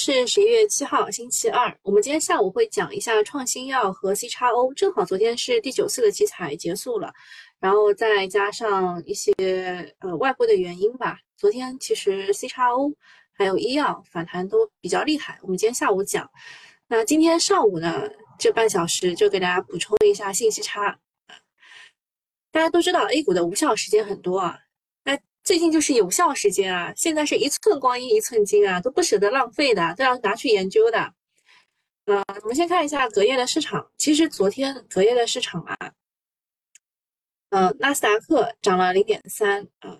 是十一月七号，星期二。我们今天下午会讲一下创新药和 C 叉 O。正好昨天是第九次的集采结束了，然后再加上一些呃外部的原因吧。昨天其实 C 叉 O 还有医药反弹都比较厉害。我们今天下午讲，那今天上午呢这半小时就给大家补充一下信息差。大家都知道 A 股的无效时间很多啊。最近就是有效时间啊，现在是一寸光阴一寸金啊，都不舍得浪费的，都要拿去研究的。呃，我们先看一下隔夜的市场。其实昨天隔夜的市场啊，呃，纳斯达克涨了零点三啊，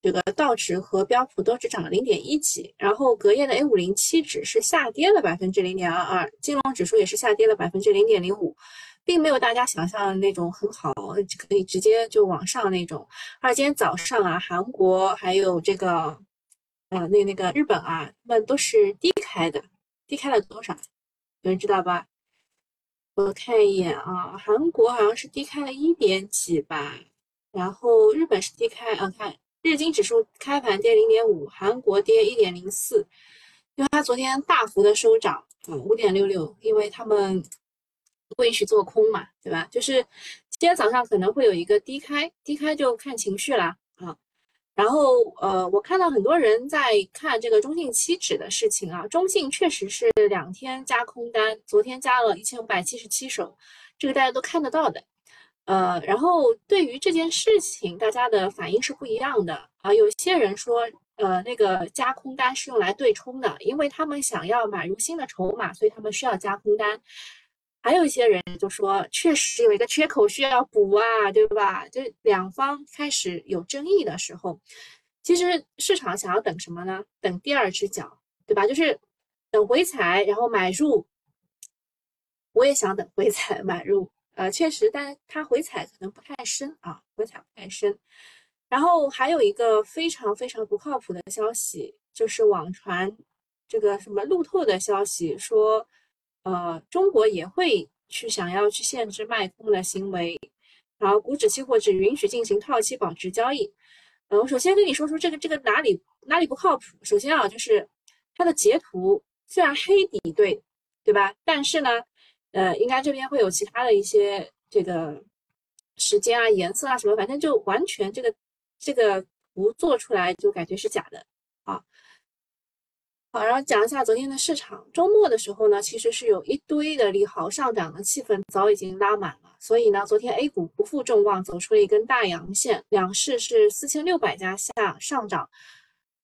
这个道指和标普都只涨了零点一几。然后隔夜的 A 五零七指是下跌了百分之零点二二，金融指数也是下跌了百分之零点零五。并没有大家想象的那种很好，可以直接就往上那种。而今天早上啊，韩国还有这个，呃，那那个日本啊，他们都是低开的，低开了多少？有人知道吧？我看一眼啊，韩国好像是低开了一点几吧，然后日本是低开啊，看日经指数开盘跌零点五，韩国跌一点零四，因为它昨天大幅的收涨，嗯，五点六六，因为他们。不允许做空嘛，对吧？就是今天早上可能会有一个低开，低开就看情绪啦啊。然后呃，我看到很多人在看这个中信期指的事情啊，中信确实是两天加空单，昨天加了一千五百七十七手，这个大家都看得到的。呃，然后对于这件事情，大家的反应是不一样的啊。有些人说，呃，那个加空单是用来对冲的，因为他们想要买入新的筹码，所以他们需要加空单。还有一些人就说，确实有一个缺口需要补啊，对吧？就两方开始有争议的时候，其实市场想要等什么呢？等第二只脚，对吧？就是等回踩，然后买入。我也想等回踩买入，呃，确实，但它回踩可能不太深啊，回踩不太深。然后还有一个非常非常不靠谱的消息，就是网传这个什么路透的消息说。呃，中国也会去想要去限制卖空的行为，然后股指期货只允许进行套期保值交易。呃，我首先跟你说说这个这个哪里哪里不靠谱。首先啊，就是它的截图虽然黑底对对吧，但是呢，呃，应该这边会有其他的一些这个时间啊、颜色啊什么，反正就完全这个这个图做出来就感觉是假的。好，然后讲一下昨天的市场。周末的时候呢，其实是有一堆的利好上涨的气氛早已经拉满了，所以呢，昨天 A 股不负众望，走出了一根大阳线，两市是四千六百家下上涨，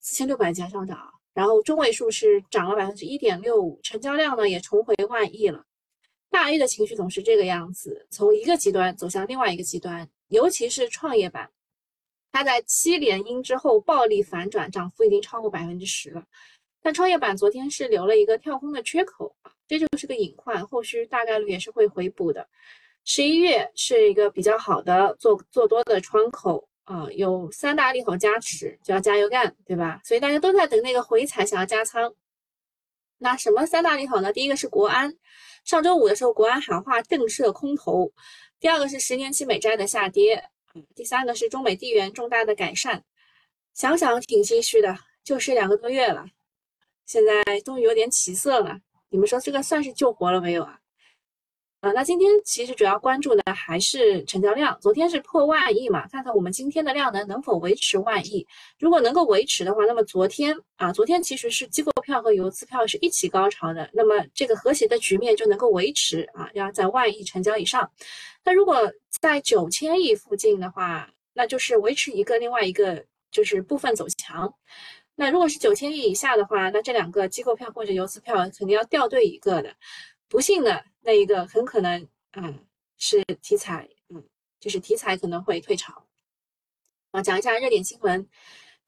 四千六百家上涨，然后中位数是涨了百分之一点六五，成交量呢也重回万亿了。大 A 的情绪总是这个样子，从一个极端走向另外一个极端，尤其是创业板，它在七连阴之后暴力反转，涨幅已经超过百分之十了。但创业板昨天是留了一个跳空的缺口，这就是个隐患，后续大概率也是会回补的。十一月是一个比较好的做做多的窗口啊，有三大利好加持，就要加油干，对吧？所以大家都在等那个回踩，想要加仓。那什么三大利好呢？第一个是国安，上周五的时候国安喊话震慑空头；第二个是十年期美债的下跌；第三个是中美地缘重大的改善。想想挺唏嘘的，就是两个多月了。现在终于有点起色了，你们说这个算是救活了没有啊？啊，那今天其实主要关注的还是成交量，昨天是破万亿嘛，看看我们今天的量能能否维持万亿。如果能够维持的话，那么昨天啊，昨天其实是机构票和游资票是一起高潮的，那么这个和谐的局面就能够维持啊，要在万亿成交以上。那如果在九千亿附近的话，那就是维持一个，另外一个就是部分走强。那如果是九千亿以下的话，那这两个机构票或者游资票肯定要掉队一个的。不幸的那一个很可能，嗯，是题材，嗯，就是题材可能会退潮。啊，讲一下热点新闻。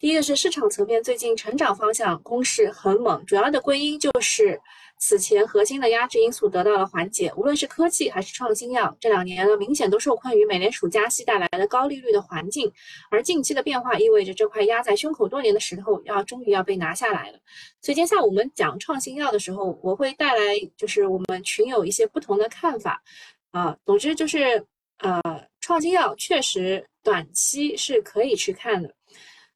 第一个是市场层面最近成长方向攻势很猛，主要的归因就是此前核心的压制因素得到了缓解，无论是科技还是创新药，这两年呢明显都受困于美联储加息带来的高利率的环境，而近期的变化意味着这块压在胸口多年的石头要终于要被拿下来了。所以今天下午我们讲创新药的时候，我会带来就是我们群友一些不同的看法啊，总之就是呃创新药确实短期是可以去看的。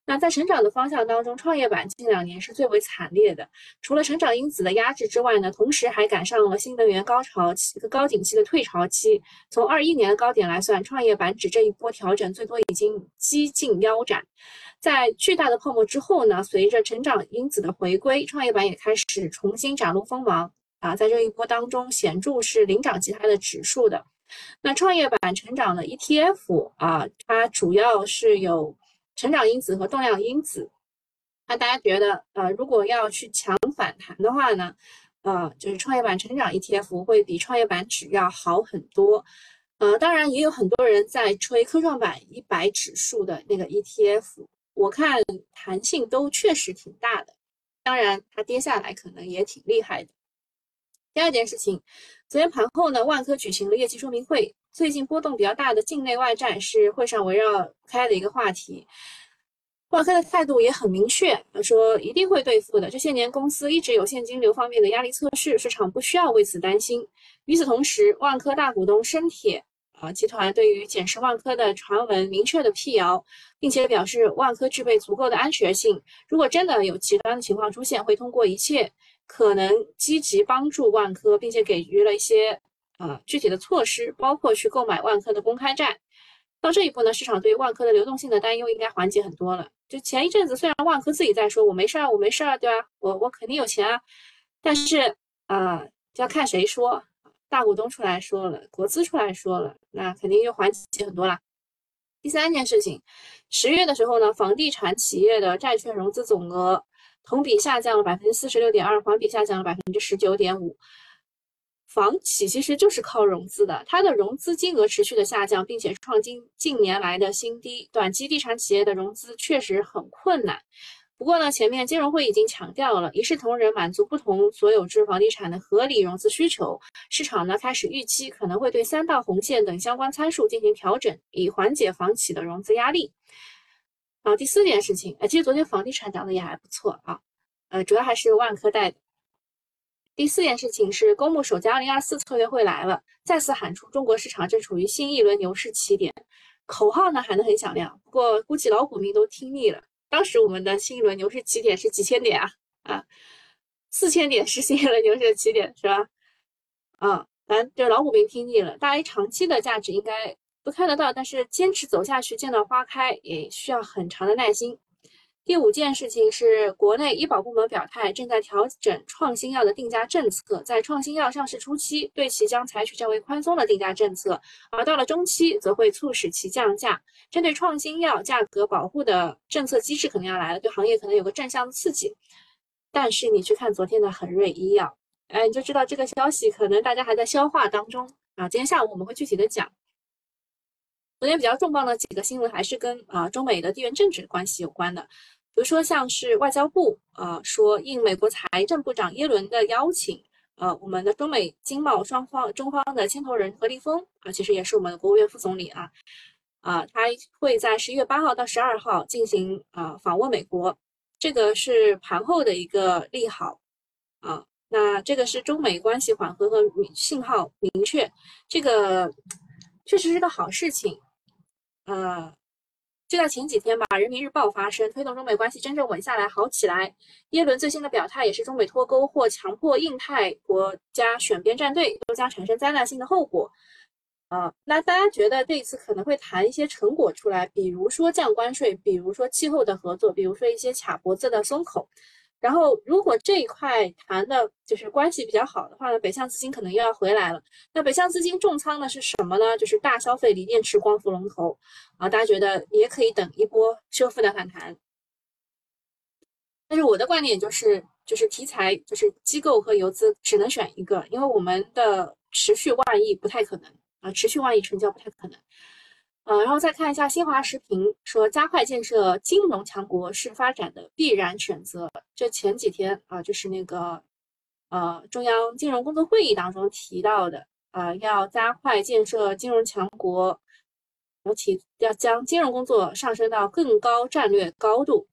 那在成长的方向当中，创业板近两年是最为惨烈的。除了成长因子的压制之外呢，同时还赶上了新能源高潮期和、高景气的退潮期。从二一年的高点来算，创业板指这一波调整最多已经几近腰斩。在巨大的泡沫之后呢，随着成长因子的回归，创业板也开始重新展露锋芒啊！在这一波当中，显著是领涨其他的指数的。那创业板成长的 ETF 啊，它主要是有。成长因子和动量因子，那大家觉得，呃，如果要去抢反弹的话呢，呃，就是创业板成长 ETF 会比创业板指要好很多，呃，当然也有很多人在吹科创板一百指数的那个 ETF，我看弹性都确实挺大的，当然它跌下来可能也挺厉害的。第二件事情，昨天盘后呢，万科举行了业绩说明会。最近波动比较大的境内外债是会上围绕开的一个话题。万科的态度也很明确，说一定会兑付的。这些年公司一直有现金流方面的压力测试，市场不需要为此担心。与此同时，万科大股东深铁啊集团对于减持万科的传闻明确的辟谣，并且表示万科具备足够的安全性。如果真的有极端的情况出现，会通过一切可能积极帮助万科，并且给予了一些。啊，具体的措施包括去购买万科的公开债。到这一步呢，市场对万科的流动性的担忧应该缓解很多了。就前一阵子，虽然万科自己在说“我没事儿，我没事儿”，对吧？我我肯定有钱啊，但是啊，就要看谁说。大股东出来说了，国资出来说了，那肯定又缓解很多了。第三件事情，十月的时候呢，房地产企业的债券融资总额同比下降了百分之四十六点二，环比下降了百分之十九点五。房企其实就是靠融资的，它的融资金额持续的下降，并且创近近年来的新低。短期地产企业的融资确实很困难。不过呢，前面金融会已经强调了，一视同仁，满足不同所有制房地产的合理融资需求。市场呢开始预期可能会对三道红线等相关参数进行调整，以缓解房企的融资压力。啊，第四件事情，哎，其实昨天房地产涨得也还不错啊，呃，主要还是万科带的。第四件事情是，公募首家二零二四策略会来了，再次喊出中国市场正处于新一轮牛市起点，口号呢喊得很响亮，不过估计老股民都听腻了。当时我们的新一轮牛市起点是几千点啊啊，四千点是新一轮牛市的起点是吧？啊，咱这老股民听腻了，大 A 长期的价值应该都看得到，但是坚持走下去，见到花开也需要很长的耐心。第五件事情是，国内医保部门表态，正在调整创新药的定价政策。在创新药上市初期，对其将采取较为宽松的定价政策；而到了中期，则会促使其降价。针对创新药价格保护的政策机制可能要来了，对行业可能有个正向的刺激。但是你去看昨天的恒瑞医药，哎，你就知道这个消息可能大家还在消化当中啊。今天下午我们会具体的讲。昨天比较重磅的几个新闻，还是跟啊中美的地缘政治关系有关的，比如说像是外交部啊说，应美国财政部长耶伦的邀请，呃，我们的中美经贸双方中方的牵头人何立峰啊，其实也是我们的国务院副总理啊，啊，他会在十一月八号到十二号进行啊访问美国，这个是盘后的一个利好啊，那这个是中美关系缓和和信号明确，这个确实是个好事情。呃，就在前几天吧，《人民日报》发声，推动中美关系真正稳下来、好起来。耶伦最新的表态也是中美脱钩或强迫印太国家选边站队，都将产生灾难性的后果。啊，那大家觉得这一次可能会谈一些成果出来，比如说降关税，比如说气候的合作，比如说一些卡脖子的松口。然后，如果这一块谈的就是关系比较好的话呢，北向资金可能又要回来了。那北向资金重仓的是什么呢？就是大消费、锂电池、光伏龙头啊，大家觉得也可以等一波修复的反弹。但是我的观点就是，就是题材就是机构和游资只能选一个，因为我们的持续万亿不太可能啊，持续万亿成交不太可能。呃，然后再看一下新华时评说，加快建设金融强国是发展的必然选择。这前几天啊，就是那个呃中央金融工作会议当中提到的啊，要加快建设金融强国，尤其要将金融工作上升到更高战略高度。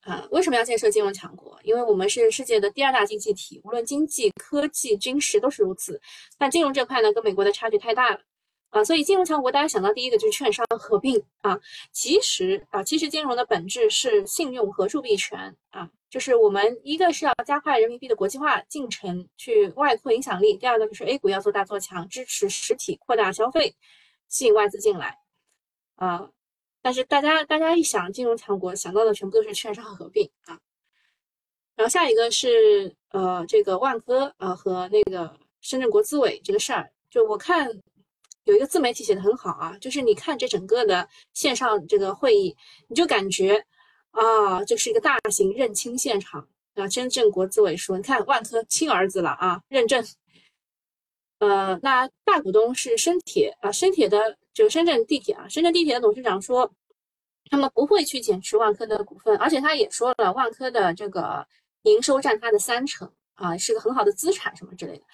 啊，为什么要建设金融强国？因为我们是世界的第二大经济体，无论经济、科技、军事都是如此。但金融这块呢，跟美国的差距太大了。啊，所以金融强国大家想到第一个就是券商合并啊，其实啊，其实金融的本质是信用和铸币权啊，就是我们一个是要加快人民币的国际化进程，去外扩影响力；第二个就是 A 股要做大做强，支持实体扩大消费，吸引外资进来啊。但是大家大家一想金融强国，想到的全部都是券商合并啊。然后下一个是呃这个万科啊和那个深圳国资委这个事儿，就我看有一个自媒体写的很好啊，就是你看这整个的线上这个会议，你就感觉啊这是一个大型认亲现场啊。深圳国资委说，你看万科亲儿子了啊，认证。呃，那大股东是深铁啊，深铁的。就深圳地铁啊，深圳地铁的董事长说，他们不会去减持万科的股份，而且他也说了，万科的这个营收占他的三成啊，是个很好的资产什么之类的。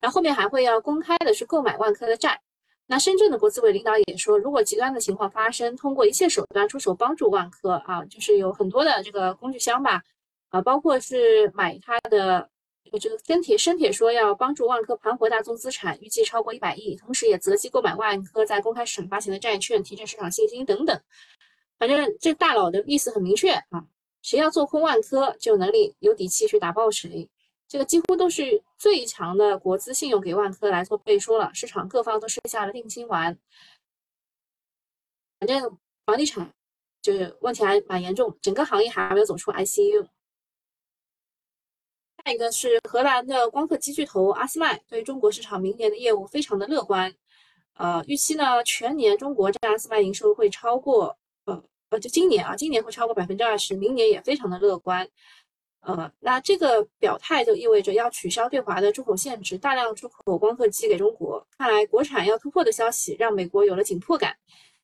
然后后面还会要公开的去购买万科的债。那深圳的国资委领导也说，如果极端的情况发生，通过一切手段出手帮助万科啊，就是有很多的这个工具箱吧，啊，包括是买它的。这个深铁深铁说要帮助万科盘活大宗资产，预计超过一百亿，同时也择机购买万科在公开市场发行的债券，提振市场信心等等。反正这大佬的意思很明确啊，谁要做空万科，就有能力有底气去打爆谁。这个几乎都是最强的国资信用给万科来做背书了，市场各方都吃下了定心丸。反正房地产就是问题还蛮严重，整个行业还没有走出 ICU。下一个是荷兰的光刻机巨头阿斯麦，对中国市场明年的业务非常的乐观，呃，预期呢全年中国占阿斯麦营收会超过，呃呃，就今年啊，今年会超过百分之二十，明年也非常的乐观，呃，那这个表态就意味着要取消对华的出口限制，大量出口光刻机给中国，看来国产要突破的消息让美国有了紧迫感。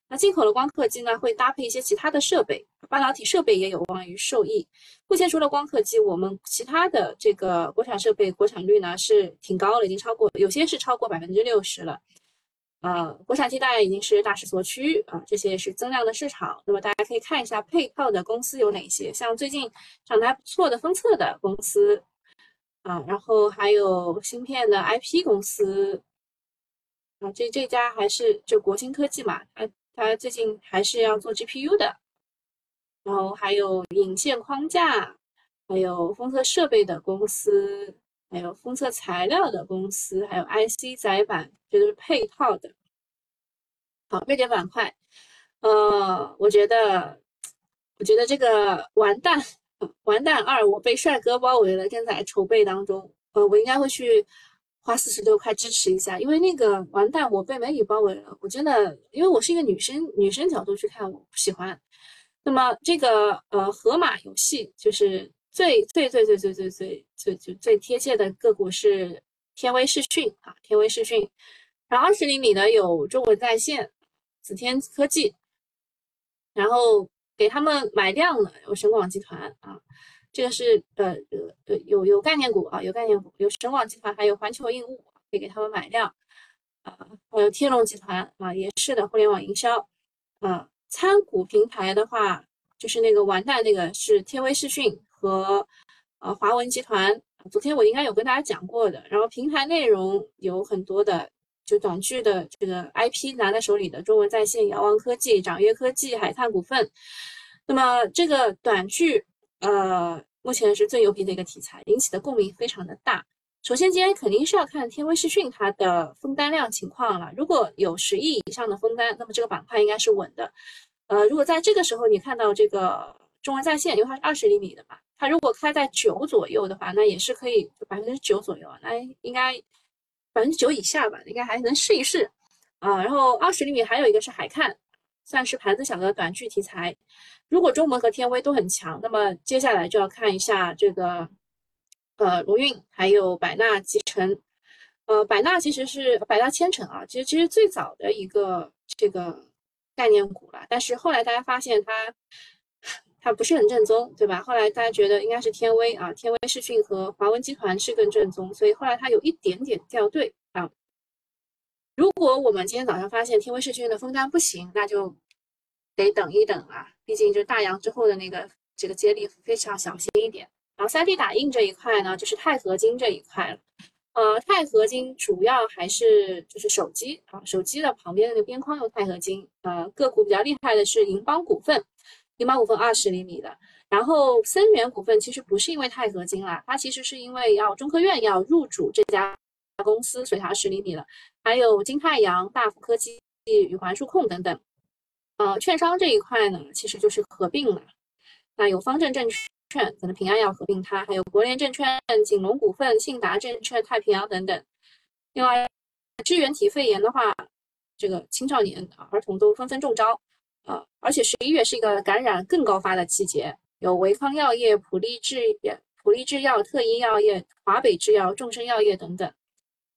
那进口的光刻机呢，会搭配一些其他的设备，半导体设备也有望于受益。目前除了光刻机，我们其他的这个国产设备国产率呢是挺高了，已经超过有些是超过百分之六十了。呃，国产替代已经是大势所趋啊，这些是增量的市场。那么大家可以看一下配套的公司有哪些，像最近涨得还不错的封测的公司啊，然后还有芯片的 IP 公司啊，这这家还是就国芯科技嘛，它。它最近还是要做 GPU 的，然后还有引线框架，还有封测设备的公司，还有封测材料的公司，还有 IC 载板，这都是配套的。好，热点板块，呃，我觉得，我觉得这个完蛋，完蛋二，我被帅哥包围了，正在筹备当中，呃，我应该会去。花四十六块支持一下，因为那个完蛋，我被美女包围了。我真的，因为我是一个女生，女生角度去看，我不喜欢。那么这个呃，河马游戏就是最最最最最最最最最最贴切的个股是天威视讯啊，天威视讯。然后二十厘米的有中文在线、紫天科技，然后给他们买量的有深广集团啊。这个是呃呃呃有有概念股啊，有概念股，有神广集团，还有环球应物，可以给他们买量啊，还有天龙集团啊，也是的，互联网营销啊，参股平台的话，就是那个完蛋那个是天威视讯和呃华文集团，昨天我应该有跟大家讲过的，然后平台内容有很多的，就短剧的这个 IP 拿在手里的中文在线、遥望科技、掌阅科技、海探股份，那么这个短剧。呃，目前是最牛逼的一个题材，引起的共鸣非常的大。首先，今天肯定是要看天威视讯它的封单量情况了。如果有十亿以上的封单，那么这个板块应该是稳的。呃，如果在这个时候你看到这个中文在线，因为它是二十厘米的嘛，它如果开在九左右的话，那也是可以百分之九左右啊，那应该百分之九以下吧，应该还能试一试啊。然后二十厘米还有一个是海看。算是盘子小的短剧题材。如果中门和天威都很强，那么接下来就要看一下这个，呃，荣运还有百纳集成。呃，百纳其实是百纳千城啊，其实其实最早的一个这个概念股了。但是后来大家发现它它不是很正宗，对吧？后来大家觉得应该是天威啊，天威视讯和华文集团是更正宗，所以后来它有一点点掉队啊。如果我们今天早上发现天威视讯的封单不行，那就得等一等啊，毕竟就是大阳之后的那个这个接力非常小心一点。然后三 D 打印这一块呢，就是钛合金这一块了。呃，钛合金主要还是就是手机啊，手机的旁边那个边框用钛合金。呃，个股比较厉害的是银邦股份，银邦股份二十厘米的。然后森源股份其实不是因为钛合金啦，它其实是因为要中科院要入主这家公司，所以它十厘米了。还有金太阳、大福科技、宇环数控等等。呃，券商这一块呢，其实就是合并了。那有方正证券，可能平安要合并它，还有国联证券、锦龙股份、信达证券、太平洋等等。另外，支原体肺炎的话，这个青少年、儿童都纷纷中招。啊，而且十一月是一个感染更高发的季节。有维康药业、普利制药普利制药、特医药业、华北制药、众生药业等等。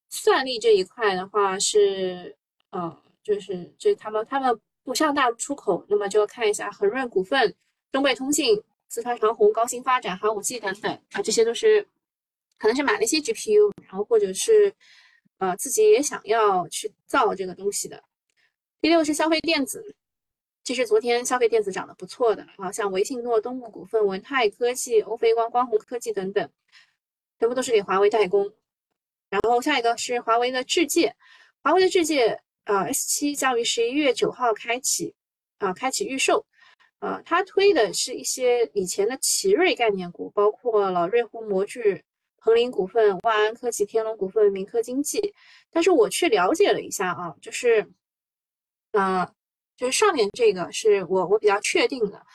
算力这一块的话是，呃，就是这他们他们不向大陆出口，那么就要看一下恒润股份、中贝通信、四川长虹、高新发展、寒武纪等等啊，这些都是可能是买了一些 GPU，然后或者是呃自己也想要去造这个东西的。第六是消费电子。其实昨天消费电子涨得不错的啊，像维信诺、东木股份、文泰科技、欧菲光、光弘科技等等，全部都是给华为代工。然后下一个是华为的智界，华为的智界啊，S 七将于十一月九号开启啊，开启预售。啊，它推的是一些以前的奇瑞概念股，包括了瑞虎模具、鹏林股份、万安科技、天龙股份、明科经济。但是我去了解了一下啊，就是啊。就是上面这个是我我比较确定的，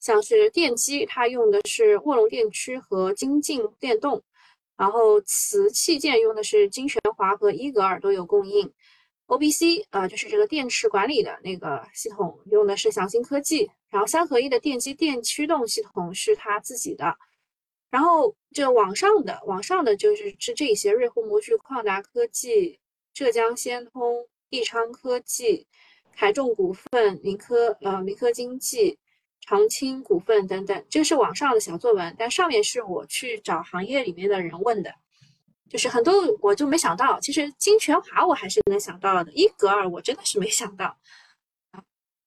像是电机，它用的是卧龙电驱和精进电动，然后磁器件用的是金玄华和伊格尔都有供应，OBC 啊就是这个电池管理的那个系统用的是祥兴科技，然后三合一的电机电驱动系统是它自己的，然后这网上的网上的就是是这些瑞虎模具、旷达科技、浙江先通、益昌科技。海众股份、民科呃民科经济、长青股份等等，这是网上的小作文，但上面是我去找行业里面的人问的，就是很多我就没想到，其实金泉华我还是能想到的，伊格尔我真的是没想到。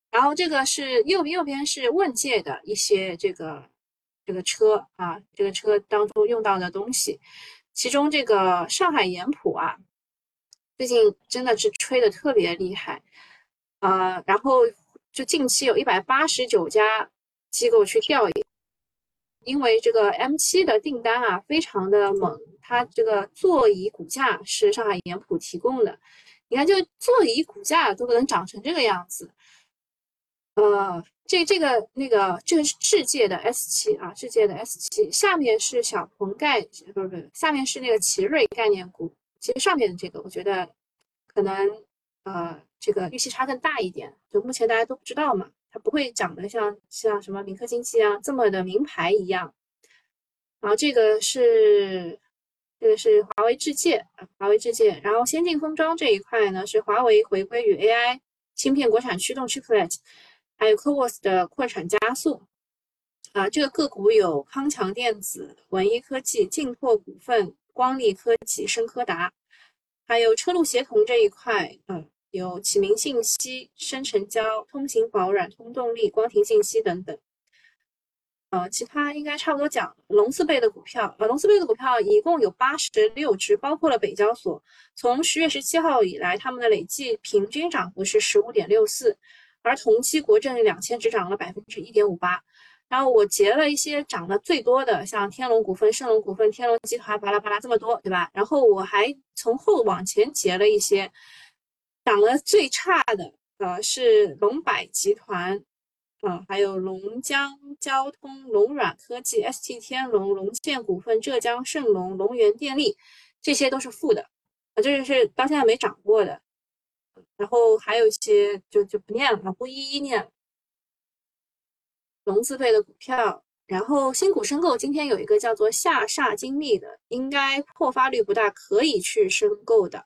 然后这个是右右边是问界的一些这个这个车啊，这个车当中用到的东西，其中这个上海盐普啊，最近真的是吹的特别厉害。呃，然后就近期有一百八十九家机构去调研，因为这个 M7 的订单啊非常的猛，它这个座椅骨架是上海盐普提供的，你看就座椅骨架都能长成这个样子，呃，这这个那个这个是智界的 S7 啊，智界的 S7，下面是小鹏概，不是不是，下面是那个奇瑞概念股，其实上面的这个我觉得可能呃。这个预期差更大一点，就目前大家都不知道嘛，它不会长得像像什么民科经济啊这么的名牌一样。然后这个是这个是华为智界啊，华为智界。然后先进封装这一块呢，是华为回归与 AI 芯片国产驱动 Chiplet，还有 CoWoS 的扩产加速。啊，这个个股有康强电子、文一科技、劲拓股份、光力科技、深科达，还有车路协同这一块，嗯。有启明信息、深成交、通行宝、软通动力、光庭信息等等。呃，其他应该差不多讲。龙字辈的股票，呃，龙字辈的股票一共有八十六只，包括了北交所。从十月十七号以来，他们的累计平均涨幅是十五点六四，而同期国证两千只涨了百分之一点五八。然后我截了一些涨得最多的，像天龙股份、盛龙股份、天龙集团，巴拉巴拉这么多，对吧？然后我还从后往前截了一些。涨得最差的，呃，是龙柏集团，啊，还有龙江交通、龙软科技、ST 天龙、龙建股份、浙江盛龙、龙源电力，这些都是负的，啊，这就是到现在没涨过的。然后还有一些就就不念了，不一一念了。龙字辈的股票，然后新股申购，今天有一个叫做下煞精密的，应该破发率不大，可以去申购的。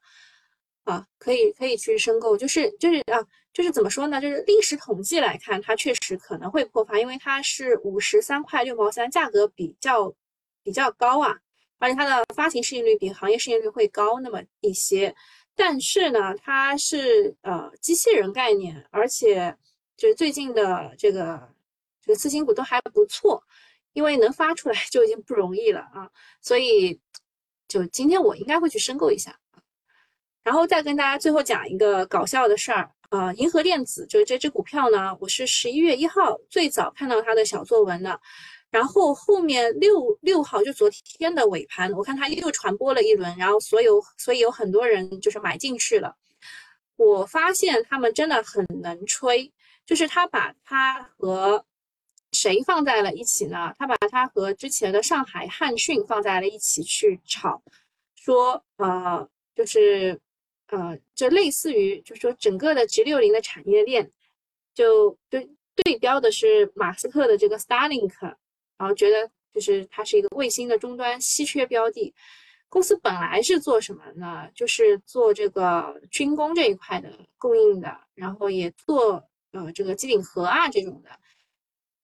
啊，可以可以去申购，就是就是啊，就是怎么说呢？就是历史统计来看，它确实可能会破发，因为它是五十三块六毛三，价格比较比较高啊，而且它的发行市盈率比行业市盈率会高那么一些。但是呢，它是呃机器人概念，而且就是最近的这个这个次新股都还不错，因为能发出来 就已经不容易了啊，所以。就今天我应该会去申购一下。然后再跟大家最后讲一个搞笑的事儿啊，银河电子就是这只股票呢，我是十一月一号最早看到它的小作文的，然后后面六六号就昨天的尾盘，我看它又传播了一轮，然后所有所以有很多人就是买进去了。我发现他们真的很能吹，就是他把它和谁放在了一起呢？他把它和之前的上海汉讯放在了一起去炒，说呃就是。呃，就类似于，就是说整个的 G 六零的产业链，就对对标的是马斯克的这个 Starlink，然后觉得就是它是一个卫星的终端稀缺标的。公司本来是做什么呢？就是做这个军工这一块的供应的，然后也做呃这个机顶盒啊这种的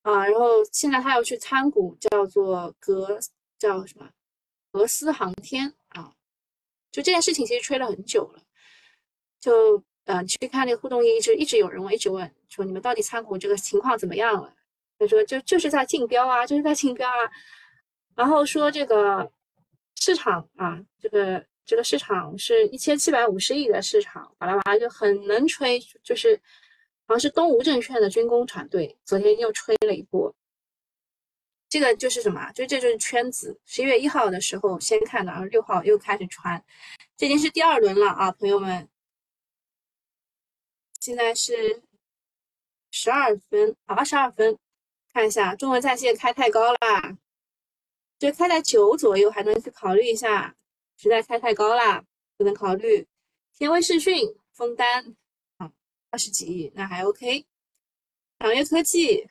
啊，然后现在他要去参股，叫做格叫什么格斯航天啊，就这件事情其实吹了很久了。就嗯，去看那个互动，一直一直有人问，一直问说你们到底参股这个情况怎么样了？他说就就是在竞标啊，就是在竞标啊。然后说这个市场啊，这个这个市场是一千七百五十亿的市场，巴拉巴拉就很能吹，就是好像是东吴证券的军工团队昨天又吹了一波。这个就是什么？就这就是圈子。十一月一号的时候先看的，然后六号又开始传，这已经是第二轮了啊，朋友们。现在是十二分，二十二分，看一下中文在线开太高啦，就开在九左右还能去考虑一下，实在开太高啦，不能考虑。天威视讯封单啊，二十几亿那还 OK。长月科技，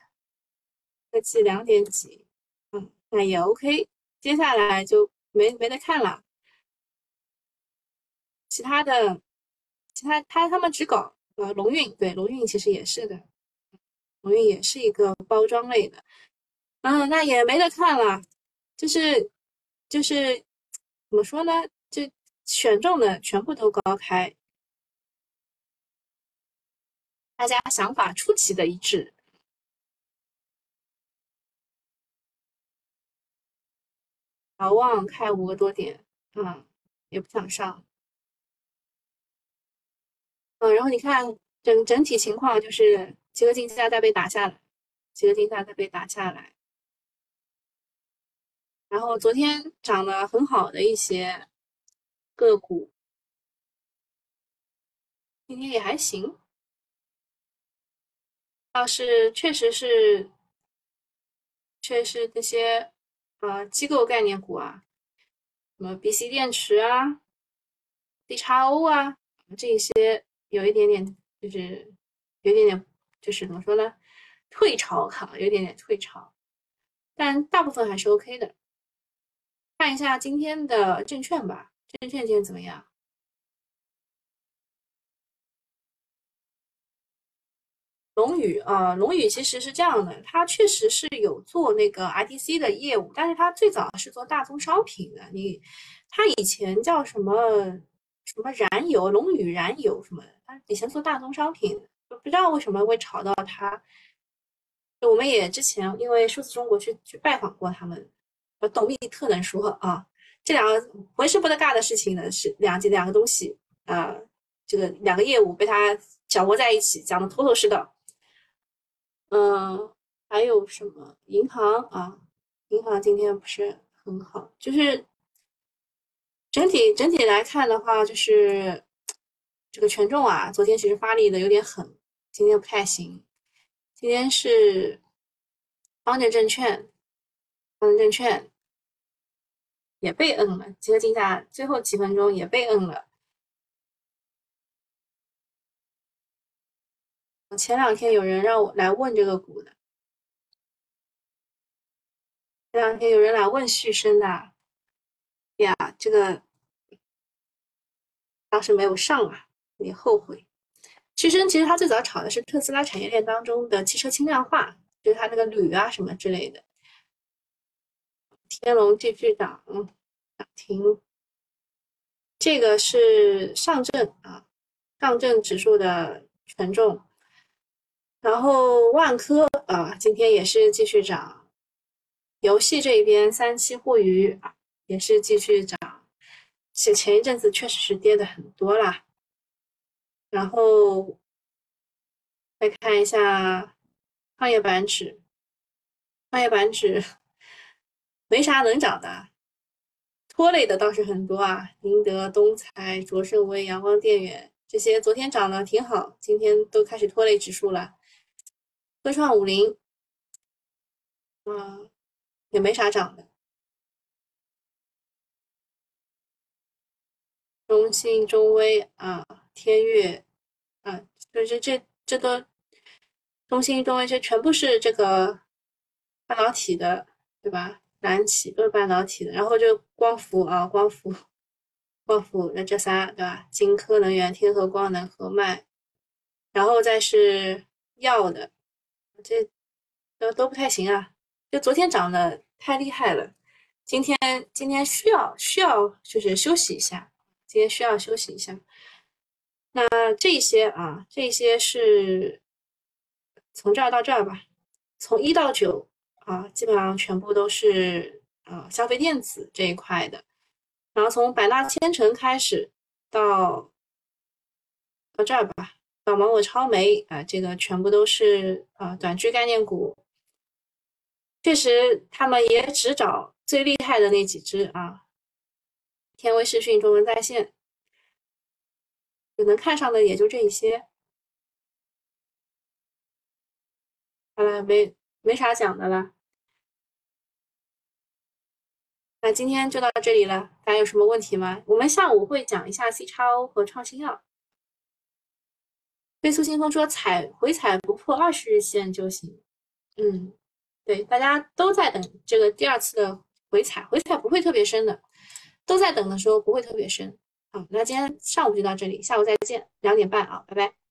科技两点几，嗯，那也 OK。接下来就没没得看了，其他的，其他他他们只搞。呃，龙运对龙运其实也是的，龙运也是一个包装类的，嗯，那也没得看了，就是就是怎么说呢？就选中的全部都高开，大家想法出奇的一致。遥望开五个多点，嗯，也不想上。嗯，然后你看整整体情况就是集合竞价在被打下来，集合竞价在被打下来。然后昨天涨得很好的一些个股，今天也还行。倒是确实是，确实这些呃机构概念股啊，什么 BC 电池啊、DXO 啊这些。有一点点，就是有一点点，就是怎么说呢？退潮哈，有一点点退潮，但大部分还是 OK 的。看一下今天的证券吧，证券今天怎么样？龙宇啊，龙宇其实是这样的，它确实是有做那个 IDC 的业务，但是它最早是做大宗商品的。你，它以前叫什么什么燃油，龙宇燃油什么？以前做大宗商品，就不知道为什么会炒到它。我们也之前因为数字中国去去拜访过他们，董秘特能说啊，这两个浑身不得尬的事情呢，是两件两个东西啊，这个两个业务被他掌握在一起，讲的头头是道。嗯，还有什么银行啊？银行今天不是很好，就是整体整体来看的话，就是。这个权重啊，昨天其实发力的有点狠，今天不太行。今天是方正证券，方正证券也被摁了，集合竞价最后几分钟也被摁了。前两天有人让我来问这个股的，前两天有人来问旭升的，呀，这个当时没有上啊。有点后悔。旭升其实它最早炒的是特斯拉产业链当中的汽车轻量化，就是它那个铝啊什么之类的。天龙继续涨，涨停。这个是上证啊，上证指数的权重。然后万科啊，今天也是继续涨。游戏这一边三七互娱啊，也是继续涨。前前一阵子确实是跌的很多啦。然后再看一下创业板指，创业板指没啥能涨的，拖累的倒是很多啊，宁德、东财、卓胜微、阳光电源这些昨天涨得挺好，今天都开始拖累指数了。科创五零，啊，也没啥涨的。中信、中微啊，天悦啊，就是这这都中信、中微这全部是这个半导体的，对吧？蓝旗都是半导体的，然后就光伏啊，光伏，光伏那这仨对吧？金科能源、天合光能、和脉，然后再是药的，这都都不太行啊。就昨天涨的太厉害了，今天今天需要需要就是休息一下。今天需要休息一下。那这些啊，这些是从这儿到这儿吧，从一到九啊，基本上全部都是啊消费电子这一块的。然后从百纳千城开始到到这儿吧，到芒果超媒啊，这个全部都是啊短剧概念股。确实，他们也只找最厉害的那几只啊。天威视讯、中文在线，能看上的也就这一些。好了，没没啥讲的了。那今天就到这里了，大家有什么问题吗？我们下午会讲一下 C 叉 O 和创新药。飞速新风说踩回踩不破二十日线就行。嗯，对，大家都在等这个第二次的回踩，回踩不会特别深的。都在等的时候不会特别深，好，那今天上午就到这里，下午再见，两点半啊，拜拜。